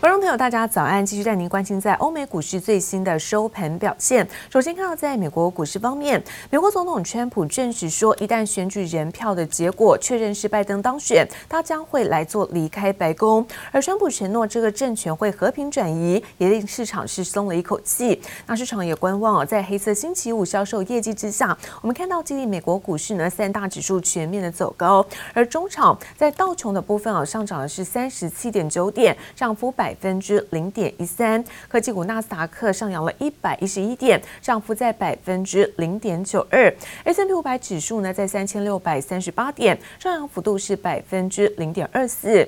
观众朋友，大家早安！继续带您关心在欧美股市最新的收盘表现。首先看到在美国股市方面，美国总统川普证实说，一旦选举人票的结果确认是拜登当选，他将会来做离开白宫。而川普承诺这个政权会和平转移，也令市场是松了一口气。那市场也观望哦，在黑色星期五销售业绩之下，我们看到，激励美国股市呢三大指数全面的走高，而中场在道琼的部分啊上涨的是三十七点九点，涨幅百。百分之零点一三，科技股纳斯达克上扬了一百一十一点，涨幅在百分之零点九二。S&P 五百指数呢，在三千六百三十八点，上扬幅度是百分之零点二四。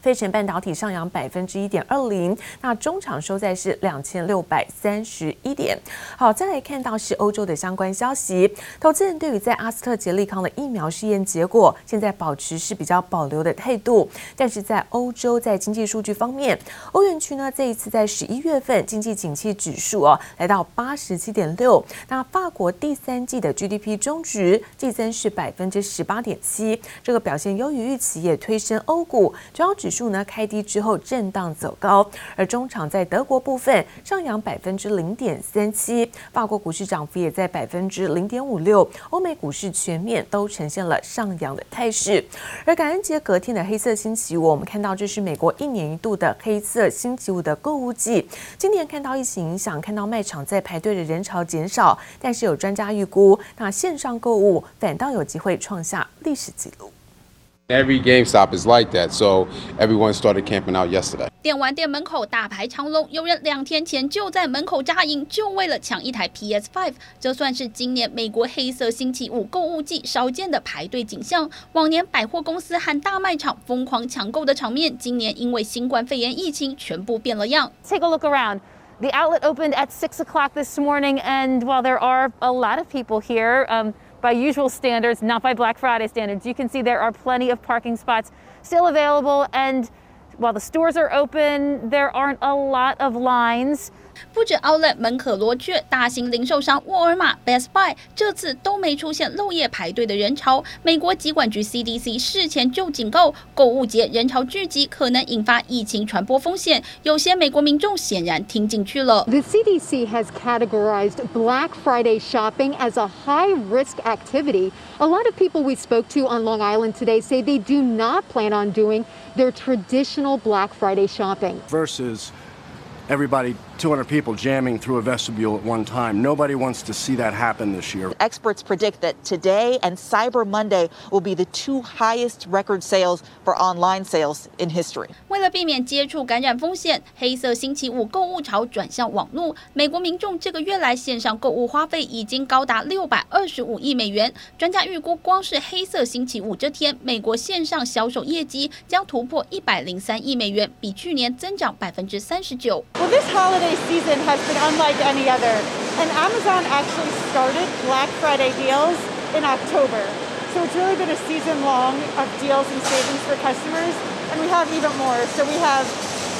费城半导体上扬百分之一点二零，那中场收在是两千六百三十一点。好，再来看到是欧洲的相关消息，投资人对于在阿斯特捷利康的疫苗试验结果，现在保持是比较保留的态度。但是在欧洲，在经济数据方面，欧元区呢这一次在十一月份经济景气指数哦来到八十七点六，那法国第三季的 GDP 终值季增是百分之十八点七，这个表现优于预期，也推升欧股主要指。指数呢开低之后震荡走高，而中场在德国部分上扬百分之零点三七，法国股市涨幅也在百分之零点五六，欧美股市全面都呈现了上扬的态势。而感恩节隔天的黑色星期五，我们看到这是美国一年一度的黑色星期五的购物季，今年看到疫情影响，看到卖场在排队的人潮减少，但是有专家预估，那线上购物反倒有机会创下历史纪录。Every GameStop is like that, so everyone started camping out yesterday. 电玩店门口大排长龙，有人两天前就在门口扎营，就为了抢一台 PS5。这算是今年美国黑色星期五购物季少见的排队景象。往年百货公司和大卖场疯狂抢购的场面，今年因为新冠肺炎疫情全部变了样。Take a look around. The outlet opened at six o'clock this morning, and while there are a lot of people here, um. By usual standards, not by Black Friday standards, you can see there are plenty of parking spots still available. And while the stores are open, there aren't a lot of lines. 不止 Outlet 门可罗雀，大型零售商沃尔玛、Best Buy 这次都没出现漏夜排队的人潮。美国疾管局 CDC 事前就警告，购物节人潮聚集可能引发疫情传播风险。有些美国民众显然听进去了。The CDC has categorized Black Friday shopping as a high-risk activity. A lot of people we spoke to on Long Island today say they do not plan on doing their traditional Black Friday shopping. Versus everybody 200 people jamming through a vestibule at one time. Nobody wants to see that happen this year. Experts predict that today and Cyber Monday will be the two highest record sales for online sales in history. 为了避免接触感染风险，黑色星期五购物潮转向网络。美国民众这个月来线上购物花费已经高达六百二十五亿美元。专家预估，光是黑色星期五这天，美国线上销售业绩将突破一百零三亿美元，比去年增长百分之三十九。Well, this holiday season has been unlike any other. And Amazon actually started Black Friday deals in October. So it's really been a season long of deals and savings for customers. And we have even more. So we have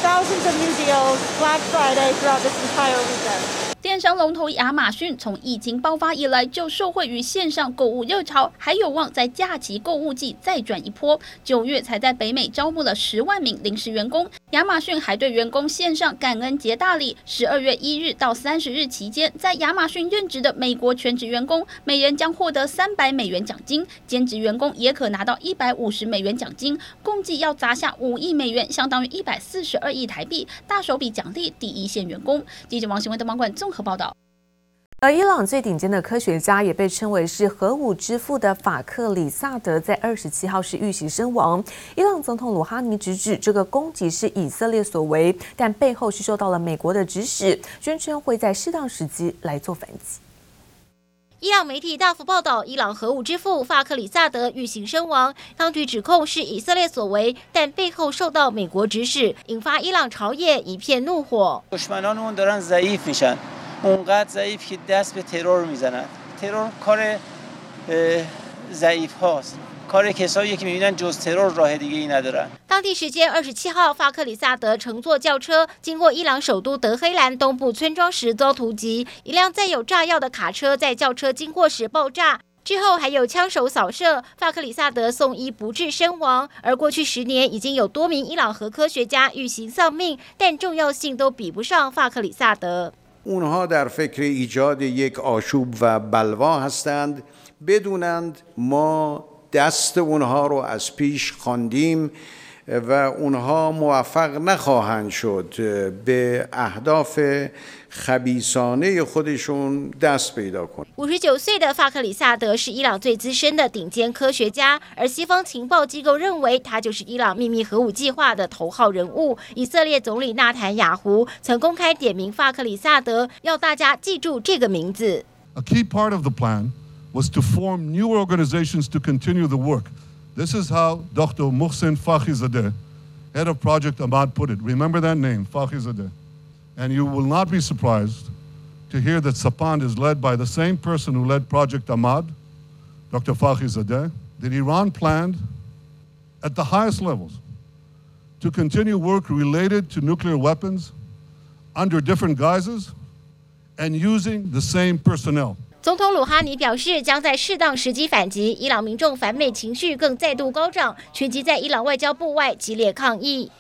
thousands of new deals Black Friday throughout this entire weekend. 电商龙头亚马逊从疫情爆发以来就受惠于线上购物热潮，还有望在假期购物季再转一波。九月才在北美招募了十万名临时员工。亚马逊还对员工献上感恩节大礼，十二月一日到三十日期间，在亚马逊任职的美国全职员工每人将获得三百美元奖金，兼职员工也可拿到一百五十美元奖金，共计要砸下五亿美元，相当于一百四十二亿台币，大手笔奖励第一线员工。记者王新文的网管综合报道。而伊朗最顶尖的科学家，也被称为是核武之父的法克里萨德，在二十七号是遇袭身亡。伊朗总统鲁哈尼直指这个攻击是以色列所为，但背后是受到了美国的指使，宣称会在适当时机来做反击。伊朗媒体大幅报道，伊朗核武之父法克里萨德遇袭身亡，当局指控是以色列所为，但背后受到美国指使，引发伊朗朝野一片怒火。اونقدر ضعیف که دست به ترور میزنند ترور کار ضعیف هاست کار کسایی که میبینن جز ترور راه دیگه ای ندارن。当地时间二十七号，法克里萨德乘坐轿车经过伊朗首都德黑兰东部村庄时遭突击，一辆载有炸药的卡车在轿车经过时爆炸。 之后还有枪手扫射，法克里萨德送医不治身亡。而过去十年已经有多名伊朗核科学家遇袭丧命，但重要性都比不上法克里萨德。 اونها در فکر ایجاد یک آشوب و بلوا هستند. بدونند ما دست اونها رو از پیش خواندیم. و اونها موفق نخواهند شد به اهداف خبیثانه خودشون دست پیدا کنند. 五十九岁的法克里萨德是伊朗最资深的顶尖科学家，而西方情报机构认为他就是伊朗秘密核武计划的头号人物。以色列总理纳坦雅胡曾公开点名法克里萨德，要大家记住这个名字。A key part of the plan was to form new organizations to continue the work. This is how Dr. Mohsen Fakhrizadeh, head of Project Ahmad, put it. Remember that name, Fakhrizadeh. And you will not be surprised to hear that Sapand is led by the same person who led Project Ahmad, Dr. Fakhrizadeh, that Iran planned at the highest levels to continue work related to nuclear weapons under different guises and using the same personnel. 总统鲁哈尼表示，将在适当时机反击。伊朗民众反美情绪更再度高涨，群集在伊朗外交部外激烈抗议。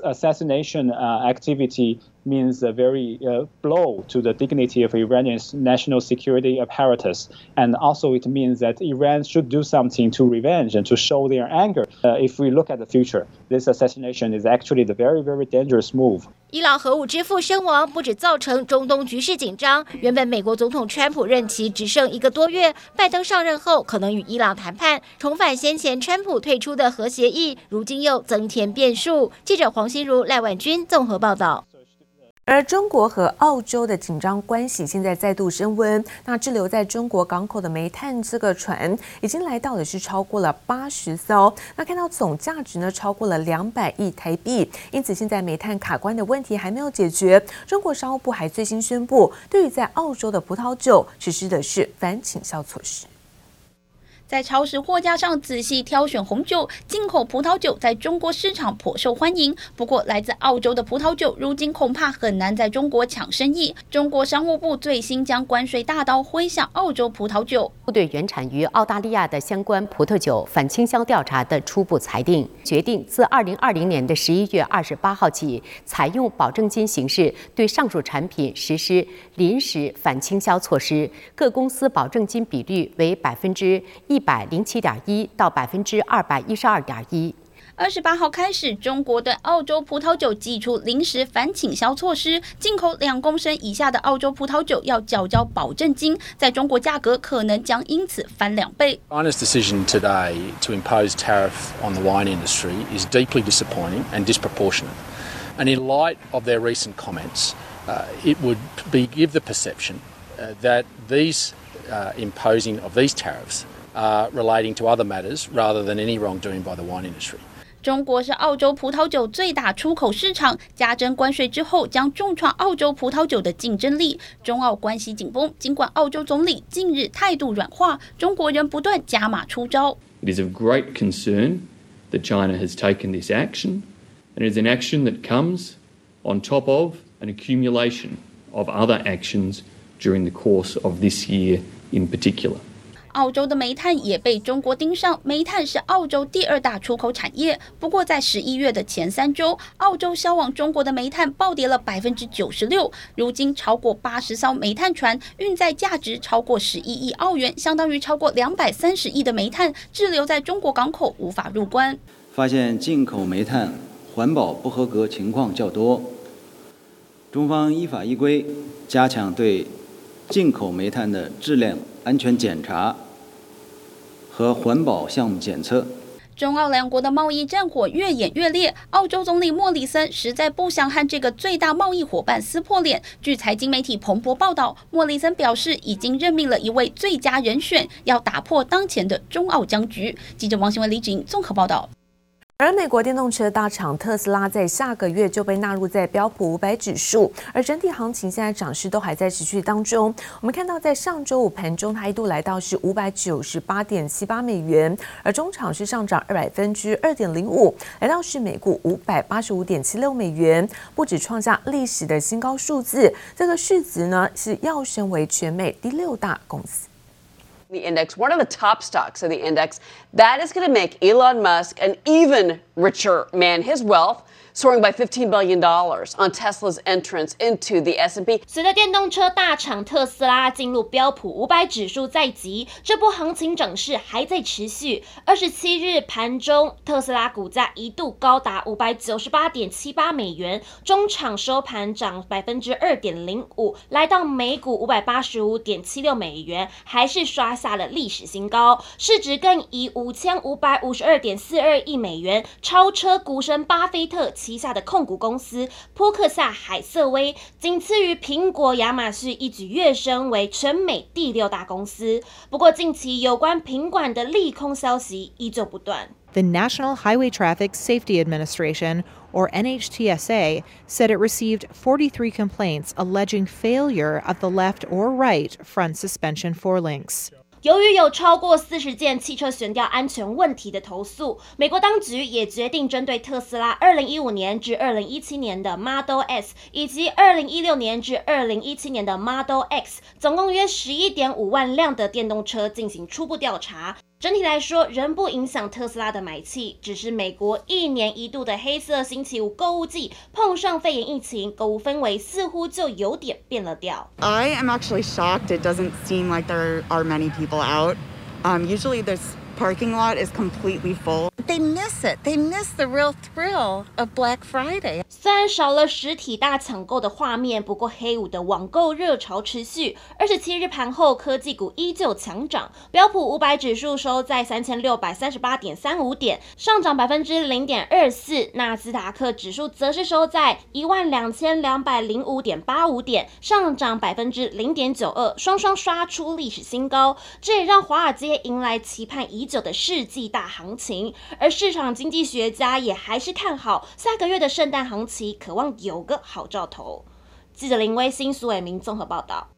Assassination activity means a very blow to the dignity of Iranian's national security apparatus, and also it means that Iran should do something to revenge and to show their anger. If we look at the future, this assassination is actually the very, very dangerous move. 伊朗核武之父身亡，不止造成中东局势紧张。原本美国总统川普任期只剩一个多月，拜登上任后可能与伊朗谈判重返先前川普退出的核协议，如今又增添变数。记者黄心如、赖婉君综合报道。 而中国和澳洲的紧张关系现在再度升温。那滞留在中国港口的煤炭这个船已经来到的是超过了八十艘。那看到总价值呢超过了两百亿台币。因此现在煤炭卡关的问题还没有解决。中国商务部还最新宣布，对于在澳洲的葡萄酒实施的是反倾销措施。在超市货架上仔细挑选红酒，进口葡萄酒在中国市场颇受欢迎。不过，来自澳洲的葡萄酒如今恐怕很难在中国抢生意。中国商务部最新将关税大刀挥向澳洲葡萄酒。对原产于澳大利亚的相关葡萄酒反倾销调查的初步裁定，决定自二零二零年的十一月二十八号起，采用保证金形式对上述产品实施临时反倾销措施，各公司保证金比率为百分之一。一百零七点一到百分之二百一十二点一。二十八号开始，中国对澳洲葡萄酒祭出临时反倾销措施，进口两公升以下的澳洲葡萄酒要缴交保证金，在中国价格可能将因此翻两倍。China's decision today to impose tariff on the wine industry is deeply disappointing and disproportionate. And in light of their recent comments, uh, it would be give the perception uh, that these uh, imposing of these tariffs Uh, relating to other matters rather than any wrongdoing by the wine industry. 中国是澳洲葡萄酒最大出口市场，加征关税之后将重创澳洲葡萄酒的竞争力。中澳关系紧绷，尽管澳洲总理近日态度软化，中国仍不断加码出招。It is of great concern that China has taken this action, and it is an action that comes on top of an accumulation of other actions during the course of this year in particular. 澳洲的煤炭也被中国盯上，煤炭是澳洲第二大出口产业。不过，在十一月的前三周，澳洲销往中国的煤炭暴跌了百分之九十六。如今，超过八十艘煤炭船运载价值超过十一亿澳元，相当于超过两百三十亿的煤炭滞留在中国港口，无法入关。发现进口煤炭环保不合格情况较多，中方依法依规加强对进口煤炭的质量安全检查和环保项目检测。中澳两国的贸易战火越演越烈，澳洲总理莫里森实在不想和这个最大贸易伙伴撕破脸。据财经媒体彭博报道，莫里森表示已经任命了一位最佳人选，要打破当前的中澳僵局。记者王新文、李芷莹综合报道。而美国电动车大厂特斯拉在下个月就被纳入在标普五百指数，而整体行情现在涨势都还在持续当中。我们看到在上周五盘中，它一度来到是五百九十八点七八美元，而中场是上涨二百分之二点零五，来到是每股五百八十五点七六美元，不止创下历史的新高数字，这个市值呢是跃升为全美第六大公司。The index, one of the top stocks of the index, that is going to make Elon Musk an even richer man. His wealth soaring by $15 billion dollars on Tesla's entrance into the S&P. 随着电动车大厂特斯拉进入标普五百指数在即，这波行情涨势还在持续。二十七日盘中，特斯拉股价一度高达五百九十八点七八美元，中场收盘涨百分之二点零五，来到每股五百八十五点七六美元，还是刷下了历史新高，市值更以五千五百五十二点四二亿美元超车股神巴菲特。旗下的控股公司波克夏海瑟威，仅次于苹果、亚马逊，一举跃升为全美第六大公司。不过，近期有关品管的利空消息依旧不断。The National Highway Traffic Safety Administration, or NHTSA, said it received 43 complaints alleging failure of the left or right front suspension forelinks. 由于有超过四十件汽车悬吊安全问题的投诉，美国当局也决定针对特斯拉二零一五年至二零一七年的 Model S 以及二零一六年至二零一七年的 Model X，总共约十一点五万辆的电动车进行初步调查。整体来说，仍不影响特斯拉的买气，只是美国一年一度的黑色星期五购物季碰上肺炎疫情，购物氛围似乎就有点变了调。I am actually shocked. It doesn't seem like there are many people out. Um, usually there's parking lot is completely full. They miss it. They miss the real thrill of Black Friday. 虽然少了实体大抢购的画面，不过黑五的网购热潮持续。二十七日盘后，科技股依旧强涨，标普五百指数收在三千六百三十八点三五点，上涨百分之零点二四。纳斯达克指数则是收在一万两千两百零五点八五点，上涨百分之零点九二，双双刷出历史新高。这也让华尔街迎来期盼已久的世纪大行情。而市场经济学家也还是看好下个月的圣诞行情，渴望有个好兆头。记者林威新、苏伟明综合报道。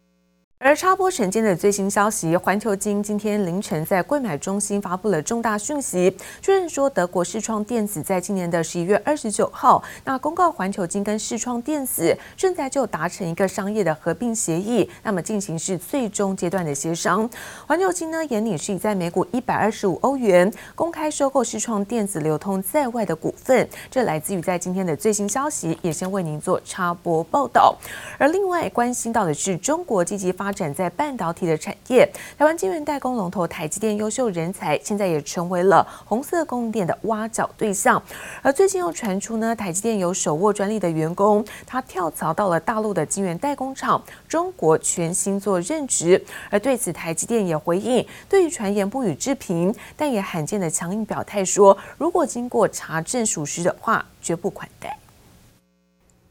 而插播晨间的最新消息，环球金今天凌晨在柜买中心发布了重大讯息，确认说德国视创电子在今年的十一月二十九号，那公告环球金跟视创电子正在就达成一个商业的合并协议，那么进行是最终阶段的协商。环球金呢，眼里是以在每股一百二十五欧元公开收购视创电子流通在外的股份，这来自于在今天的最新消息，也先为您做插播报道。而另外关心到的是中国积极发展在半导体的产业，台湾晶圆代工龙头台积电优秀人才，现在也成为了红色供应链的挖角对象。而最近又传出呢，台积电有手握专利的员工，他跳槽到了大陆的晶圆代工厂中国全新做任职。而对此，台积电也回应，对于传言不予置评，但也罕见的强硬表态说，如果经过查证属实的话，绝不款待。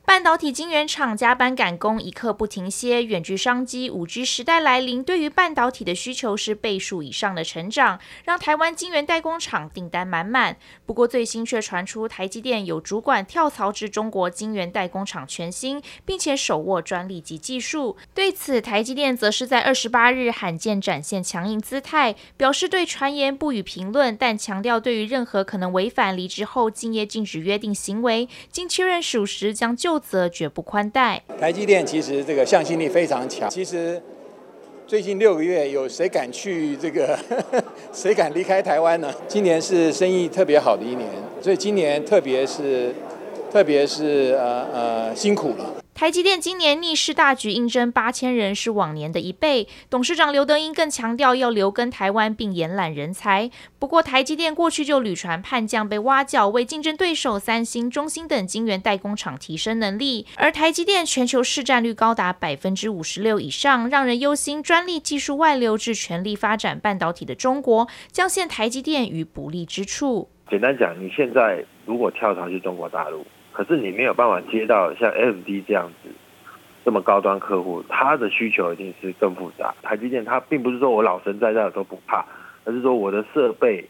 半导体晶圆厂加班赶工，一刻不停歇。远距商机、五 G 时代来临，对于半导体的需求是倍数以上的成长，让台湾晶圆代工厂订单满满。不过，最新却传出台积电有主管跳槽至中国晶圆代工厂全新，并且手握专利及技术。对此，台积电则是在二十八日罕见展现强硬姿态，表示对传言不予评论，但强调对于任何可能违反离职后竞业禁止约定行为，经确认属实将就。则绝不宽待。台积电其实这个向心力非常强。其实最近六个月，有谁敢去这个？谁敢离开台湾呢？今年是生意特别好的一年，所以今年特别是，特别是呃呃辛苦了。台积电今年逆势大举应征八千人，是往年的一倍。董事长刘德英更强调要留根台湾，并延揽人才。不过，台积电过去就屡传叛将被挖角，为竞争对手三星、中芯等晶圆代工厂提升能力。而台积电全球市占率高达百分之五十六以上，让人忧心专利技术外流至全力发展半导体的中国，将陷台积电于不利之处。简单讲，你现在如果跳槽去中国大陆。可是你没有办法接到像 FD 这样子这么高端客户，他的需求一定是更复杂。台积电它并不是说我老神在在都不怕，而是说我的设备、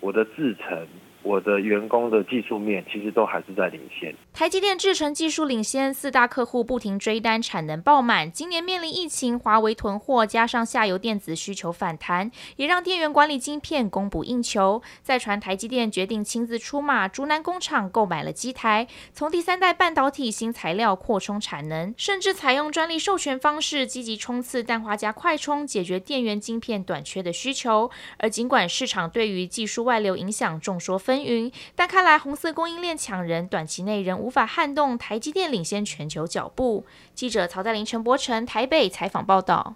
我的制程、我的员工的技术面，其实都还是在领先。台积电制程技术领先，四大客户不停追单，产能爆满。今年面临疫情，华为囤货，加上下游电子需求反弹，也让电源管理晶片供不应求。再传台积电决定亲自出马，竹南工厂购买了机台，从第三代半导体新材料扩充产能，甚至采用专利授权方式，积极冲刺氮化镓快充，解决电源晶片短缺的需求。而尽管市场对于技术外流影响众说纷纭，但看来红色供应链抢人，短期内仍无无法撼动台积电领先全球脚步。记者曹在林、陈柏成台北采访报道。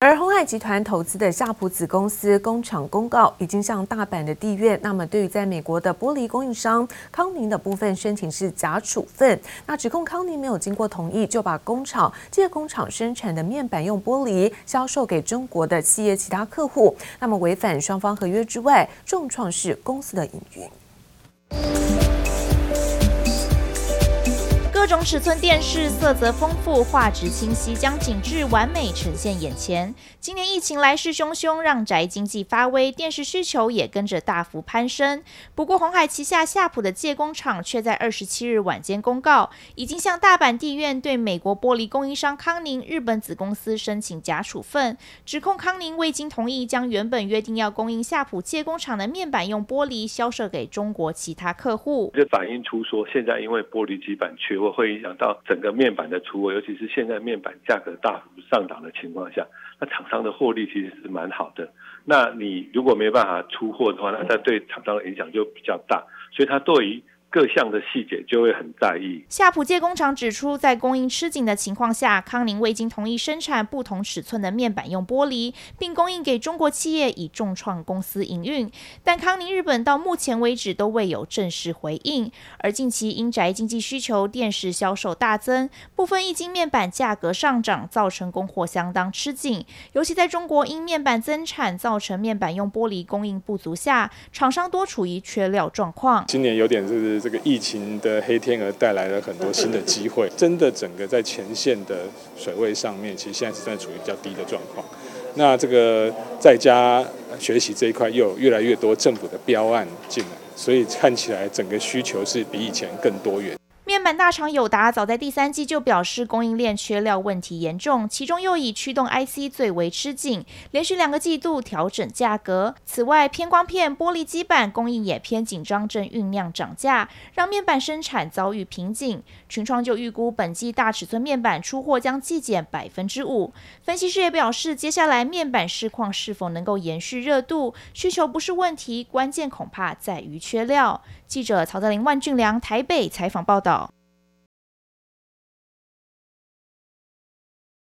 而鸿海集团投资的夏普子公司工厂公告，已经向大阪的地院，那么对于在美国的玻璃供应商康宁的部分申请是假处分，那指控康宁没有经过同意就把工厂借工厂生产的面板用玻璃销售给中国的企业其他客户，那么违反双方合约之外，重创是公司的营运。各种尺寸电视，色泽丰富，画质清晰，将景致完美呈现眼前。今年疫情来势汹汹，让宅经济发威，电视需求也跟着大幅攀升。不过，红海旗下夏普的借工厂却在二十七日晚间公告，已经向大阪地院对美国玻璃供应商康宁日本子公司申请假处分，指控康宁未经同意将原本约定要供应夏普借工厂的面板用玻璃销售给中国其他客户。这反映出说，现在因为玻璃基板缺货。会影响到整个面板的出货，尤其是现在面板价格大幅上涨的情况下，那厂商的获利其实是蛮好的。那你如果没办法出货的话，那它对厂商的影响就比较大，所以它对于。各项的细节就会很在意。夏普界工厂指出，在供应吃紧的情况下，康宁未经同意生产不同尺寸的面板用玻璃，并供应给中国企业，以重创公司营运。但康宁日本到目前为止都未有正式回应。而近期因宅经济需求，电视销售大增，部分液晶面板价格上涨，造成供货相当吃紧。尤其在中国因面板增产，造成面板用玻璃供应不足下，厂商多处于缺料状况。今年有点就这个疫情的黑天鹅带来了很多新的机会，真的整个在前线的水位上面，其实现在是在处于比较低的状况。那这个在家学习这一块又有越来越多政府的标案进来，所以看起来整个需求是比以前更多元。面板大厂友达早在第三季就表示供应链缺料问题严重，其中又以驱动 IC 最为吃紧，连续两个季度调整价格。此外，偏光片、玻璃基板供应也偏紧张，正酝酿涨价，让面板生产遭遇瓶颈。群创就预估本季大尺寸面板出货将季减百分之五。分析师也表示，接下来面板市况是否能够延续热度，需求不是问题，关键恐怕在于缺料。记者曹德林、万俊良台北采访报道。